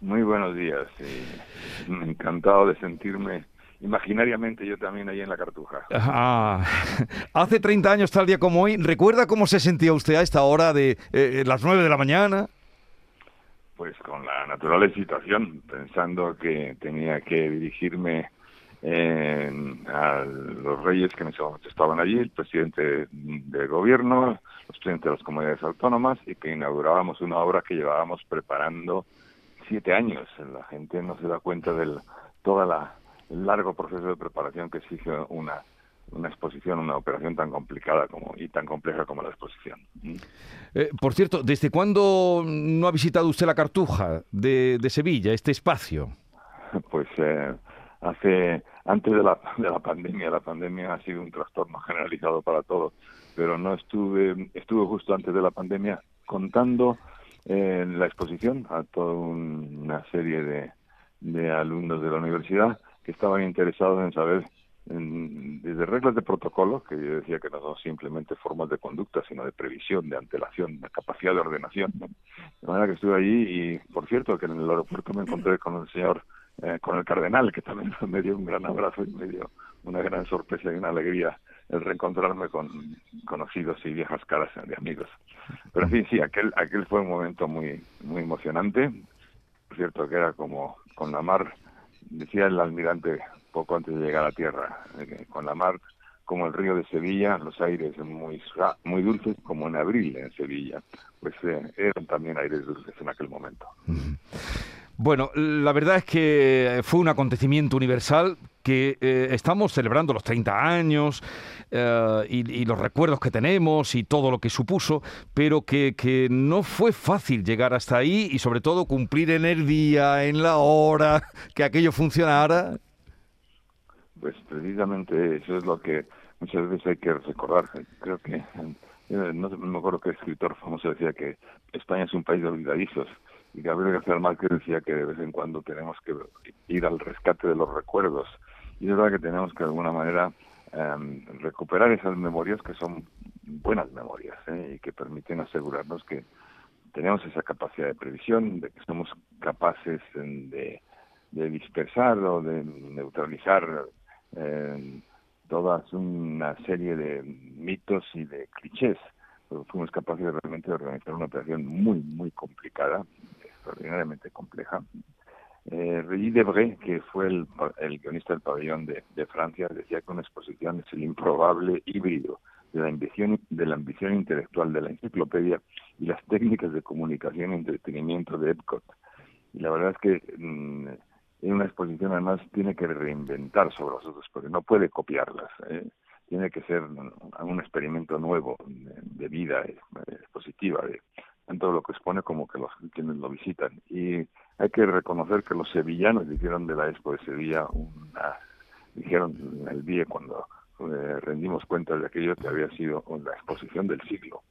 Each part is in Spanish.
Muy buenos días. encantado de sentirme imaginariamente yo también ahí en la Cartuja. Ah, hace 30 años, tal día como hoy, ¿recuerda cómo se sentía usted a esta hora de eh, las 9 de la mañana? Pues con la natural excitación, pensando que tenía que dirigirme a los reyes que en ese momento estaban allí, el presidente del gobierno, los presidentes de las comunidades autónomas y que inaugurábamos una obra que llevábamos preparando siete años. La gente no se da cuenta del todo el largo proceso de preparación que exige una una exposición, una operación tan complicada como y tan compleja como la exposición. Eh, por cierto, ¿desde cuándo no ha visitado usted la Cartuja de, de Sevilla, este espacio? Pues eh, hace antes de la, de la pandemia, la pandemia ha sido un trastorno generalizado para todos, pero no estuve, estuve justo antes de la pandemia contando en la exposición a toda una serie de, de alumnos de la universidad que estaban interesados en saber desde reglas de protocolo, que yo decía que no son simplemente formas de conducta, sino de previsión, de antelación, de capacidad de ordenación. De manera que estuve allí y, por cierto, que en el aeropuerto me encontré con el señor eh, con el cardenal, que también me dio un gran abrazo y me dio una gran sorpresa y una alegría el reencontrarme con conocidos y viejas caras de amigos. Pero en sí, aquel, aquel fue un momento muy, muy emocionante. Por cierto, que era como con la mar, decía el almirante poco antes de llegar a tierra, con la mar como el río de Sevilla, los aires muy muy dulces como en abril en Sevilla, pues eh, eran también aires dulces en aquel momento. Bueno, la verdad es que fue un acontecimiento universal que eh, estamos celebrando los 30 años eh, y, los recuerdos que tenemos y todo lo que supuso, pero que, que, no fue fácil llegar hasta ahí y sobre todo cumplir en el día, en la hora, que aquello funcionara. Pues precisamente eso es lo que muchas veces hay que recordar. Creo que, eh, no me acuerdo qué escritor famoso decía que España es un país de olvidadizos y Gabriel García Márquez decía que de vez en cuando tenemos que ir al rescate de los recuerdos y es verdad que tenemos que de alguna manera em, recuperar esas memorias que son buenas memorias ¿eh? y que permiten asegurarnos que tenemos esa capacidad de previsión, de que somos capaces de, dispersar o de neutralizar eh, toda una serie de mitos y de clichés. fuimos capaces de realmente organizar una operación muy, muy complicada, extraordinariamente compleja. Eh, Regis que fue el, el guionista del pabellón de, Francia, decía que una exposición es el improbable híbrido de la ambición, de la ambición intelectual de la enciclopedia y las técnicas de comunicación y entretenimiento de Epcot. Y la verdad es que mm, en una exposición además tiene que reinventar sobre las otras, porque no puede copiarlas. ¿eh? Tiene que ser un experimento nuevo de, vida expositiva, de, tanto lo que expone como que los quienes lo visitan. Y hay que reconocer que los sevillanos dijeron de la Expo de Sevilla una, dijeron el día cuando eh, rendimos cuenta de aquello que había sido la exposición del siglo,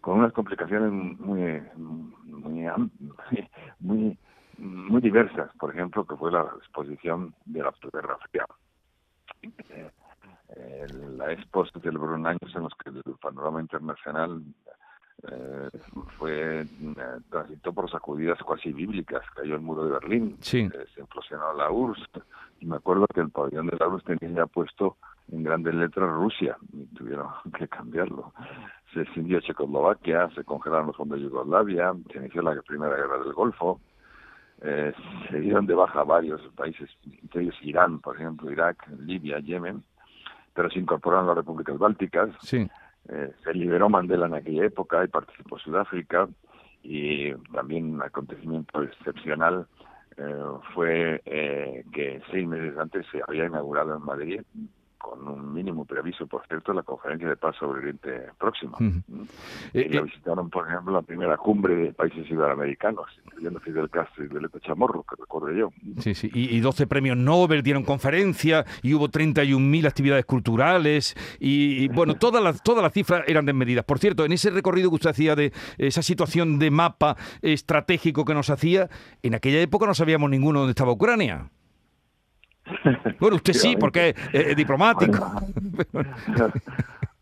con unas complicaciones muy, muy, muy, muy diversas, por ejemplo, que fue la exposición de la Guerra Fría. Eh, la Expo celebró en años en los que el panorama internacional eh, fue eh, transitó por sacudidas cuasi bíblicas, cayó el muro de Berlín, eh, se implosionó la URSS, y me acuerdo que el pabellón de la URSS tenía ya puesto en grandes letras Rusia, y tuvieron que cambiarlo. Se extendió Checoslovaquia, se congelaron los fondos de Yugoslavia, se inició la primera guerra del Golfo, eh, se dieron de baja varios países, entre ellos Irán, por ejemplo, Irak, Libia, Yemen, pero se incorporaron las repúblicas bálticas. Sí eh, se liberó Mandela en aquella época y participó Sudáfrica. Y también un acontecimiento excepcional eh, fue eh, que seis meses antes se había inaugurado en Madrid con un mínimo preaviso, por cierto, la conferencia de paz sobre Oriente Próximo. Mm. Eh, y la visitaron, por ejemplo, la primera cumbre de países iberoamericanos, incluyendo Fidel Castro y Violeta Chamorro, que recuerdo yo. Sí, sí, y, y 12 premios Nobel dieron conferencia y hubo 31.000 actividades culturales y, bueno, todas las, todas las cifras eran desmedidas. Por cierto, en ese recorrido que usted hacía de esa situación de mapa estratégico que nos hacía, en aquella época no sabíamos ninguno dónde estaba Ucrania. Bueno, usted sí, porque es, diplomático.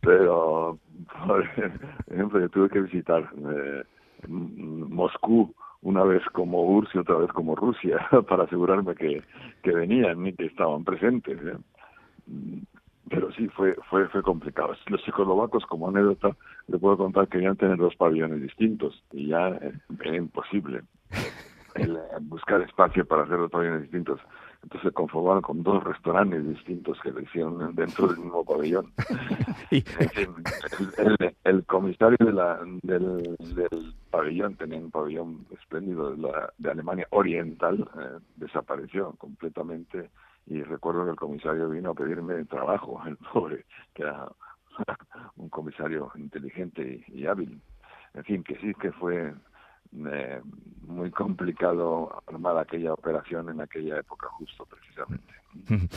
Pero, por ejemplo, yo tuve que visitar eh, Moscú una vez como URSS y otra vez como Rusia, para asegurarme que, que venían y que estaban presentes. ¿eh? Pero sí, fue, fue, fue complicado. Los checoslovacos, como anécdota, le puedo contar que querían tener dos pabellones distintos y ya eh, era imposible el, eh, buscar espacio para hacer dos pabellones distintos. Entonces se conformaron con dos restaurantes distintos que lo hicieron dentro del mismo pabellón. el, comisario de la, del, del, pabellón tenía un pabellón espléndido de, la, de Alemania Oriental, eh, desapareció completamente y recuerdo que el comisario vino a pedirme trabajo, el pobre, que era un comisario inteligente y hábil. En fin, que sí que fue eh, muy complicado armar aquella operación en aquella época justo precisamente.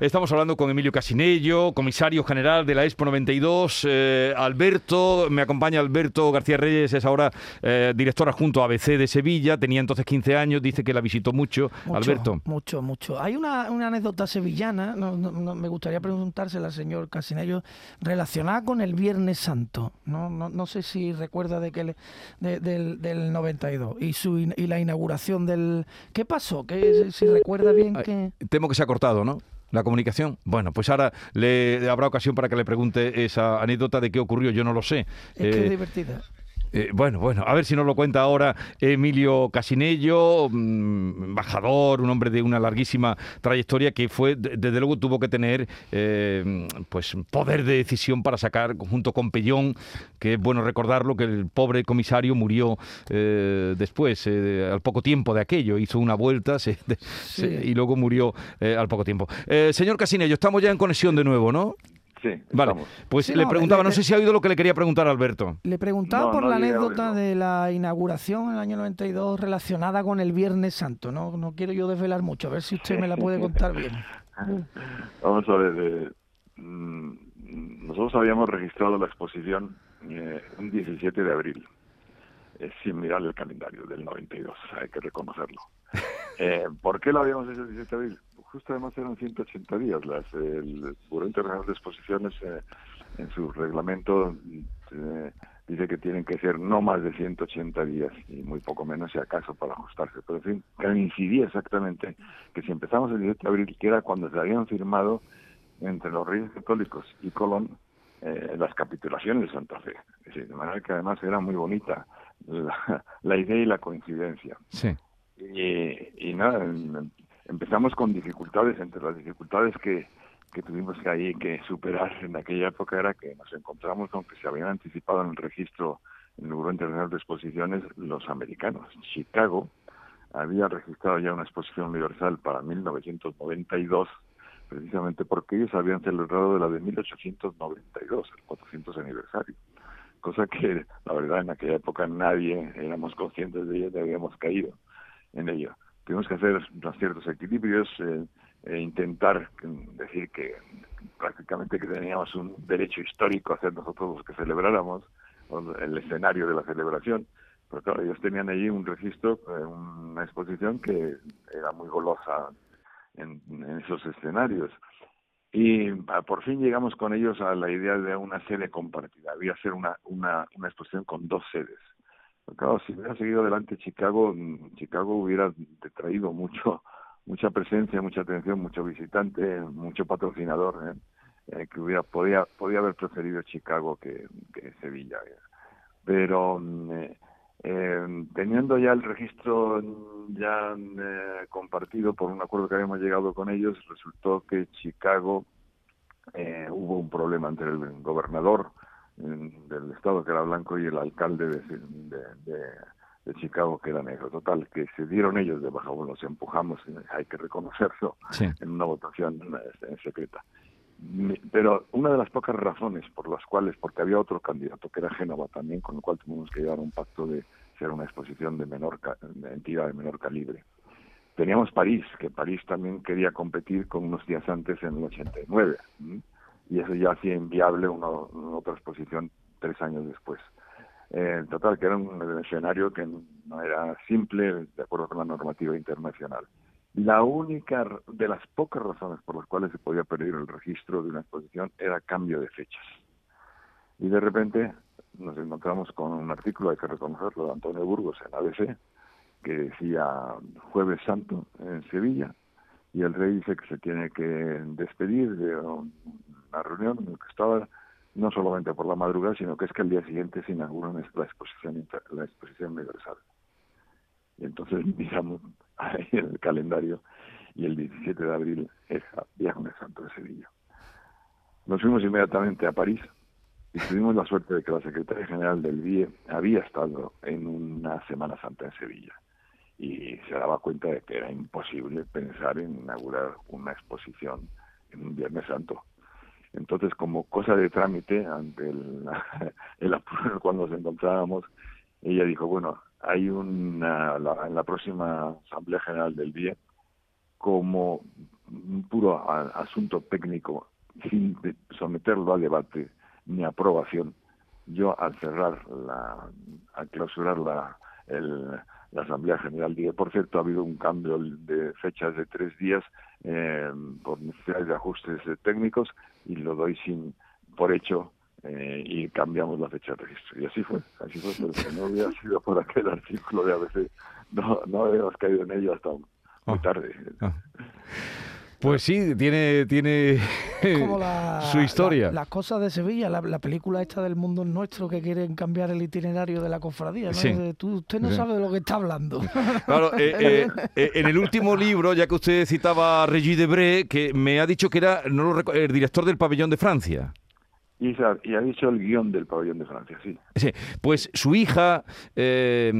Estamos hablando con Emilio Casinello, comisario general de la Expo 92. Eh, Alberto, me acompaña Alberto García Reyes, es ahora eh, director adjunto ABC de Sevilla, tenía entonces 15 años, dice que la visitó mucho. Alberto. Mucho, mucho. Hay una, anécdota sevillana, me gustaría preguntársela al señor Casinello, relacionada con el Viernes Santo. No, no, sé si recuerda de que del, 92 y, su, y la inauguración del... ¿Qué pasó? ¿Qué, si recuerda bien que... Temo que se ha cortado, ¿no? La comunicación. Bueno, pues ahora le habrá ocasión para que le pregunte esa anécdota de qué ocurrió. Yo no lo sé. Es que eh, divertida. Eh, bueno, bueno, a ver si nos lo cuenta ahora Emilio Casinello, mm, embajador, un hombre de una larguísima trayectoria que fue, desde luego tuvo que tener eh, pues poder de decisión para sacar, junto con Pellón, que es bueno recordarlo, que el pobre comisario murió eh, después, al poco tiempo de aquello, hizo una vuelta y luego murió al poco tiempo. señor Casinello, estamos ya en conexión de nuevo, ¿no? Sí, vale. Pues le preguntaba, no sé si ha oído lo que le quería preguntar a Alberto. Le preguntaba por la anécdota de la inauguración en el año 92 relacionada con el Viernes Santo. No, no quiero yo desvelar mucho, a ver si usted me la puede contar bien. Vamos a ver, mm, nosotros habíamos registrado la exposición eh, un 17 de abril, eh, sin mirar el calendario del 92, hay que reconocerlo. Eh, ¿Por qué lo habíamos hecho el 17 de abril? Justo además eran 180 días. Las, el Buró Internacional de Exposiciones eh, en su reglamento eh, dice que tienen que ser no más de 180 días y muy poco menos si acaso para ajustarse. Pero en fin, coincidía exactamente que si empezamos el 17 de abril, que era cuando se habían firmado entre los Reyes Católicos y Colón eh, las capitulaciones de Santa Fe. de manera que además era muy bonita la, la idea y la coincidencia. Sí. Y, y nada, empezamos con dificultades, entre las dificultades que, que tuvimos que ahí que superar en aquella época era que nos encontramos con que se habían anticipado en el registro en el Buró Internacional de Exposiciones los americanos. Chicago había registrado ya una exposición universal para 1992, precisamente porque ellos habían celebrado la de 1892, el 400 aniversario. Cosa que, la verdad, en aquella época nadie éramos conscientes de ella y habíamos caído en ello tuvimos que hacer ciertos equilibrios, eh, e intentar decir que prácticamente que teníamos un derecho histórico a ser nosotros los que celebráramos el escenario de la celebración. Pero claro, ellos tenían allí un registro, eh, una exposición que era muy golosa en, esos escenarios. Y ah, por fin llegamos con ellos a la idea de una sede compartida. Había ser una, una, una exposición con dos sedes claro, si hubiera seguido adelante Chicago, mm, Chicago hubiera traído mucho, mucha presencia, mucha atención, mucho visitante, mucho patrocinador, ¿eh? eh que hubiera podía podía haber preferido Chicago que, que Sevilla. Pero mm, eh, eh, teniendo ya el registro ya eh, compartido por un acuerdo que habíamos llegado con ellos, resultó que Chicago eh, hubo un problema entre el gobernador del estado que era blanco y el alcalde de, de, Chicago que era negro. Total, que se dieron ellos de baja, bueno, se empujamos, hay que reconocerlo, en una votación este, secreta. Pero una de las pocas razones por las cuales, porque había otro candidato que era Génova también, con el cual tuvimos que llegar a un pacto de ser una exposición de menor de entidad de menor calibre. Teníamos París, que París también quería competir con unos días antes en el 89 y eso ya hacía inviable una, otra exposición tres años después. En total, que era un escenario que no era simple de acuerdo con la normativa internacional. La única de las pocas razones por las cuales se podía perder el registro de una exposición era cambio de fechas. Y de repente nos encontramos con un artículo, hay que reconocerlo, de Antonio Burgos en ABC, que decía Jueves Santo en Sevilla y el rey dice que se tiene que despedir de una reunión en la que estaba no solamente por la madrugada, sino que es que al día siguiente se inaugura la exposición, la exposición universal. Y entonces miramos ahí el calendario y el 17 de abril es Viernes Santo de Sevilla. Nos fuimos inmediatamente a París y tuvimos la suerte de que la secretaria general del BIE había estado en una Semana Santa en Sevilla y se daba cuenta de que era imposible pensar en inaugurar una exposición en un Viernes Santo. Entonces, como cosa de trámite, ante el, el cual nos encontrábamos, ella dijo, bueno, hay una, en la próxima Asamblea General del BIE, como un puro asunto técnico, sin someterlo a debate ni aprobación, yo al cerrar la, al clausurar la, el, la Asamblea General. Dije, por cierto, ha habido un cambio de fechas de tres días eh, por necesidades de ajustes técnicos y lo doy sin por hecho eh, y cambiamos la fecha de registro. Y así fue, así fue, pero si no hubiera sido por aquel artículo de ABC, no, no habíamos caído en ello hasta muy ah. tarde. Ah. Pues sí, tiene, tiene su historia. las cosas de Sevilla, la, película esta del mundo nuestro que quieren cambiar el itinerario de la cofradía. usted no sabe de lo que está hablando. Claro, eh, eh, eh, en el último libro, ya que usted citaba a Regis Debré, que me ha dicho que era no el director del pabellón de Francia. Y, ha dicho el guion del pabellón de Francia, sí. sí pues su hija, eh,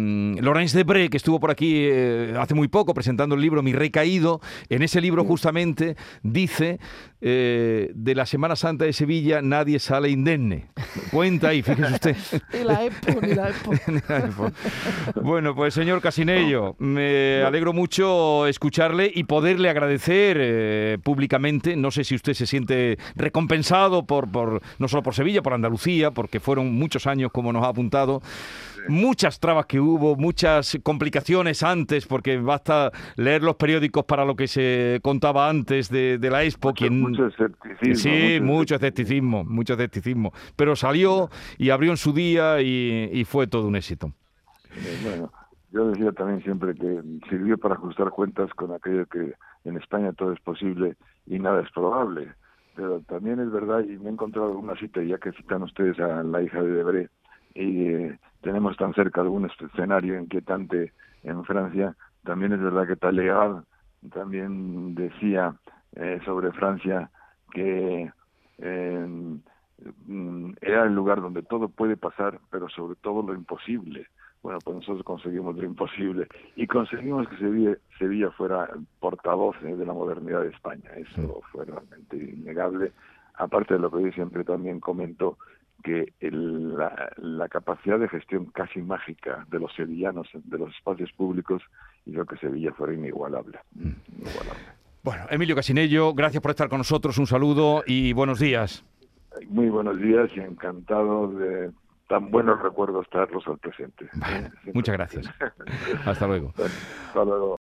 Laurence Debré, que estuvo por aquí eh, hace muy poco presentando el libro Mi Rey Caído, en ese libro justamente dice eh, de la Semana Santa de Sevilla nadie sale indemne. Cuenta ahí, fíjese usted. ni la EPO, ni la EPO. bueno, pues señor Casinello, me alegro mucho escucharle y poderle agradecer eh, públicamente. No sé si usted se siente recompensado por, por solo por Sevilla, por Andalucía, porque fueron muchos años, como nos ha apuntado, muchas trabas que hubo, muchas complicaciones antes, porque basta leer los periódicos para lo que se contaba antes de, la Expo. Mucho, quien... mucho escepticismo. Sí, mucho, escepticismo, mucho escepticismo. Pero salió y abrió en su día y, fue todo un éxito. Eh, bueno, yo decía también siempre que sirvió para ajustar cuentas con aquello que en España todo es posible y nada es probable pero también es verdad, y me he encontrado una cita, ya que citan ustedes a la hija de Debré, y eh, tenemos tan cerca algún escenario inquietante en Francia, también es verdad que Talleyrand también decía eh, sobre Francia que eh, era el lugar donde todo puede pasar, pero sobre todo lo imposible bueno, pues nosotros conseguimos lo imposible y conseguimos que Sevilla, Sevilla fuera portavoz eh, de la modernidad de España. Eso fue realmente innegable. Aparte de lo que yo siempre también comento, que la, capacidad de gestión casi mágica de los sevillanos, de los espacios públicos, hizo que Sevilla fuera inigualable. Mm. inigualable. Bueno, Emilio Casinello, gracias por estar con nosotros, un saludo y buenos días. Muy buenos días y encantado de tan buenos recuerdos traerlos al presente. muchas gracias. Hasta luego. Hasta luego.